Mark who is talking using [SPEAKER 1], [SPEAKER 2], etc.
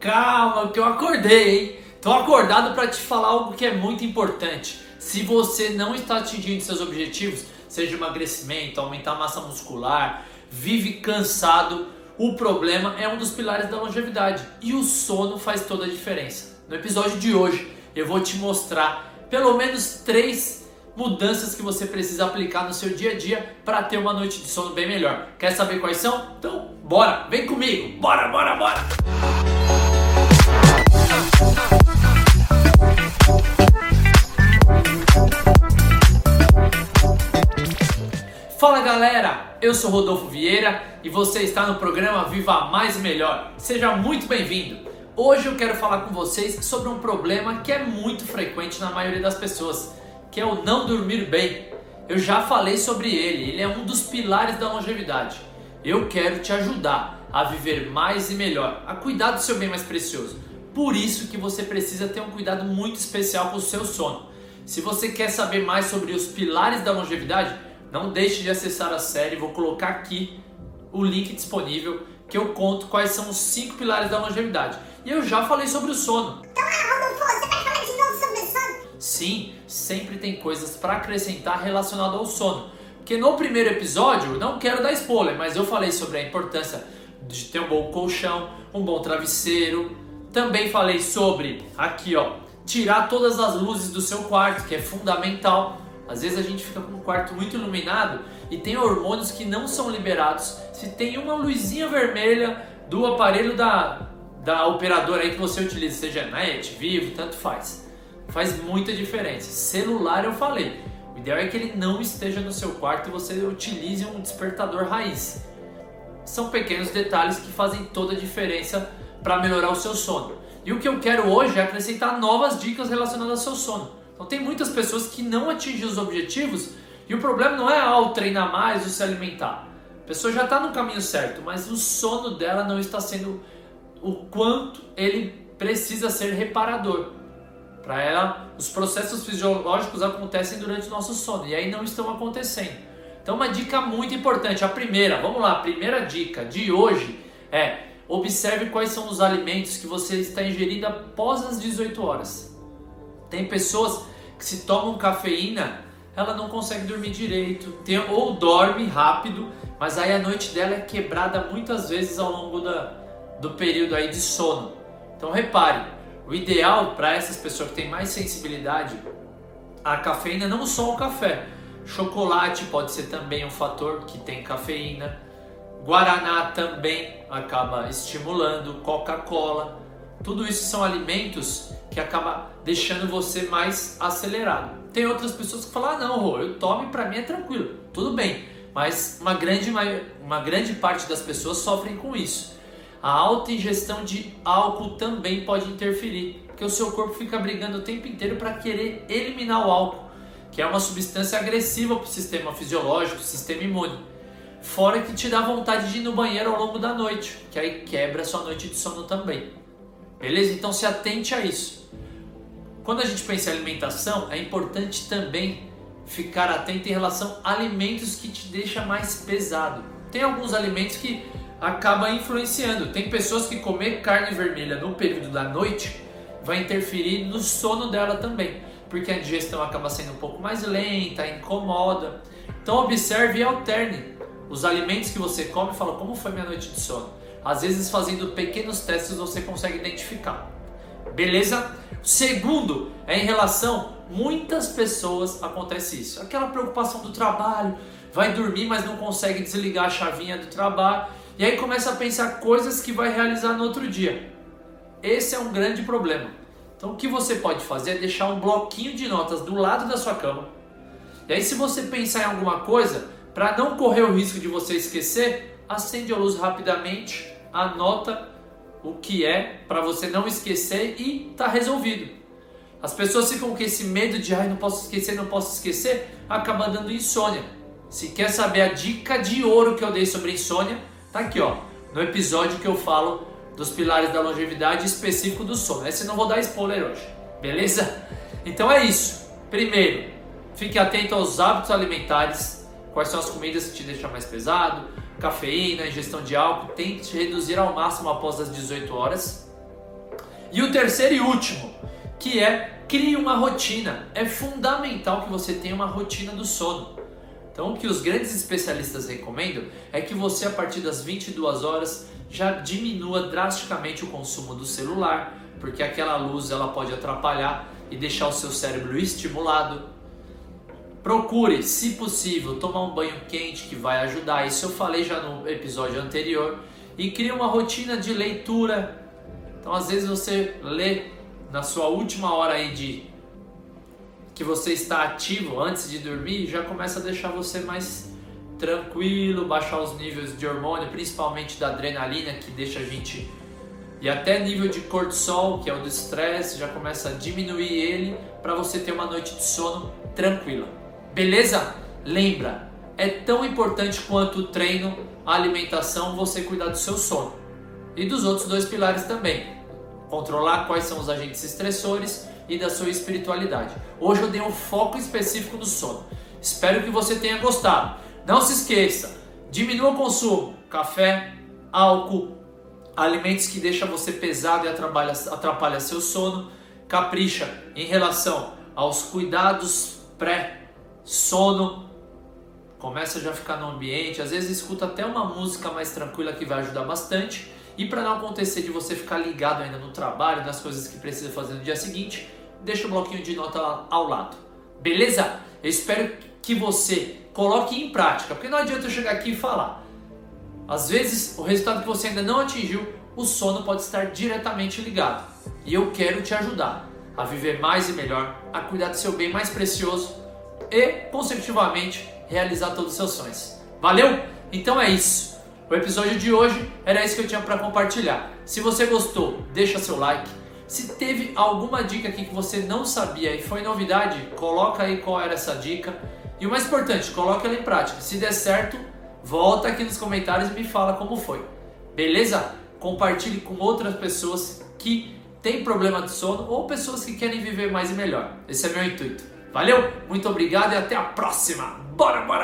[SPEAKER 1] Calma, que eu acordei, hein? Tô acordado para te falar algo que é muito importante. Se você não está atingindo seus objetivos, seja emagrecimento, aumentar a massa muscular, vive cansado, o problema é um dos pilares da longevidade e o sono faz toda a diferença. No episódio de hoje, eu vou te mostrar pelo menos três mudanças que você precisa aplicar no seu dia a dia para ter uma noite de sono bem melhor. Quer saber quais são? Então, bora, vem comigo. Bora, bora, bora. Fala galera, eu sou Rodolfo Vieira e você está no programa Viva Mais e Melhor. Seja muito bem-vindo. Hoje eu quero falar com vocês sobre um problema que é muito frequente na maioria das pessoas, que é o não dormir bem. Eu já falei sobre ele, ele é um dos pilares da longevidade. Eu quero te ajudar a viver mais e melhor, a cuidar do seu bem mais precioso. Por isso que você precisa ter um cuidado muito especial com o seu sono. Se você quer saber mais sobre os pilares da longevidade, não deixe de acessar a série, vou colocar aqui o link disponível que eu conto quais são os cinco pilares da longevidade. E eu já falei sobre o sono.
[SPEAKER 2] Então, ah, Rodolfo, você vai falar de novo sobre o sono?
[SPEAKER 1] Sim, sempre tem coisas para acrescentar relacionado ao sono. Porque no primeiro episódio, não quero dar spoiler, mas eu falei sobre a importância de ter um bom colchão, um bom travesseiro. Também falei sobre, aqui ó, tirar todas as luzes do seu quarto, que é fundamental. Às vezes a gente fica com um quarto muito iluminado e tem hormônios que não são liberados. Se tem uma luzinha vermelha do aparelho da, da operadora aí que você utiliza, seja net, vivo, tanto faz. Faz muita diferença. Celular eu falei. O ideal é que ele não esteja no seu quarto e você utilize um despertador raiz. São pequenos detalhes que fazem toda a diferença para melhorar o seu sono. E o que eu quero hoje é acrescentar novas dicas relacionadas ao seu sono. Então tem muitas pessoas que não atingem os objetivos e o problema não é ao treinar mais ou se alimentar. A pessoa já está no caminho certo, mas o sono dela não está sendo o quanto ele precisa ser reparador. Para ela, os processos fisiológicos acontecem durante o nosso sono e aí não estão acontecendo. Então, uma dica muito importante, a primeira, vamos lá, a primeira dica de hoje é observe quais são os alimentos que você está ingerindo após as 18 horas. Tem pessoas que se tomam cafeína, ela não consegue dormir direito, tem, ou dorme rápido, mas aí a noite dela é quebrada muitas vezes ao longo da, do período aí de sono. Então repare, o ideal para essas pessoas que têm mais sensibilidade à cafeína não só o café, chocolate pode ser também um fator que tem cafeína, guaraná também acaba estimulando, Coca-Cola, tudo isso são alimentos que acaba deixando você mais acelerado. Tem outras pessoas que falam: "Ah, não, Rô, eu tomo e para mim é tranquilo". Tudo bem, mas uma grande uma grande parte das pessoas sofrem com isso. A alta ingestão de álcool também pode interferir, porque o seu corpo fica brigando o tempo inteiro para querer eliminar o álcool, que é uma substância agressiva para o sistema fisiológico, sistema imune. Fora que te dá vontade de ir no banheiro ao longo da noite, que aí quebra a sua noite de sono também. Beleza? Então se atente a isso. Quando a gente pensa em alimentação, é importante também ficar atento em relação a alimentos que te deixam mais pesado. Tem alguns alimentos que acaba influenciando. Tem pessoas que comer carne vermelha no período da noite vai interferir no sono dela também, porque a digestão acaba sendo um pouco mais lenta, incomoda. Então observe e alterne os alimentos que você come e fala como foi minha noite de sono. Às vezes fazendo pequenos testes você consegue identificar. Beleza? Segundo, é em relação muitas pessoas acontece isso. Aquela preocupação do trabalho, vai dormir mas não consegue desligar a chavinha do trabalho e aí começa a pensar coisas que vai realizar no outro dia. Esse é um grande problema. Então o que você pode fazer é deixar um bloquinho de notas do lado da sua cama. E aí se você pensar em alguma coisa, para não correr o risco de você esquecer, acende a luz rapidamente, anota o que é para você não esquecer e tá resolvido. As pessoas ficam com esse medo de ai, não posso esquecer, não posso esquecer, acaba dando insônia. Se quer saber a dica de ouro que eu dei sobre insônia, Tá aqui, ó, no episódio que eu falo dos pilares da longevidade específico do sono. Esse não vou dar spoiler hoje, beleza? Então é isso. Primeiro, fique atento aos hábitos alimentares. Quais são as comidas que te deixam mais pesado? Cafeína, ingestão de álcool. Tente reduzir ao máximo após as 18 horas. E o terceiro e último, que é crie uma rotina. É fundamental que você tenha uma rotina do sono. Então, o que os grandes especialistas recomendam é que você, a partir das 22 horas, já diminua drasticamente o consumo do celular, porque aquela luz ela pode atrapalhar e deixar o seu cérebro estimulado. Procure, se possível, tomar um banho quente que vai ajudar. Isso eu falei já no episódio anterior. E crie uma rotina de leitura. Então, às vezes você lê na sua última hora aí de que você está ativo antes de dormir, já começa a deixar você mais tranquilo, baixar os níveis de hormônio, principalmente da adrenalina que deixa a gente e até nível de cortisol, que é o do estresse, já começa a diminuir ele para você ter uma noite de sono tranquila. Beleza? Lembra, é tão importante quanto o treino, a alimentação, você cuidar do seu sono. E dos outros dois pilares também. Controlar quais são os agentes estressores e da sua espiritualidade. Hoje eu dei um foco específico no sono. Espero que você tenha gostado. Não se esqueça, diminua o consumo, café, álcool, alimentos que deixam você pesado e atrapalha, atrapalha seu sono, capricha em relação aos cuidados pré-sono, começa já a ficar no ambiente, às vezes escuta até uma música mais tranquila que vai ajudar bastante. E para não acontecer de você ficar ligado ainda no trabalho, nas coisas que precisa fazer no dia seguinte, deixa o bloquinho de nota ao lado. Beleza? Eu espero que você coloque em prática, porque não adianta eu chegar aqui e falar. Às vezes, o resultado que você ainda não atingiu, o sono pode estar diretamente ligado. E eu quero te ajudar a viver mais e melhor, a cuidar do seu bem mais precioso e, consecutivamente, realizar todos os seus sonhos. Valeu? Então é isso. O episódio de hoje era isso que eu tinha para compartilhar. Se você gostou, deixa seu like. Se teve alguma dica aqui que você não sabia e foi novidade, coloca aí qual era essa dica. E o mais importante, coloque ela em prática. Se der certo, volta aqui nos comentários e me fala como foi. Beleza? Compartilhe com outras pessoas que têm problema de sono ou pessoas que querem viver mais e melhor. Esse é meu intuito. Valeu, muito obrigado e até a próxima. Bora, bora!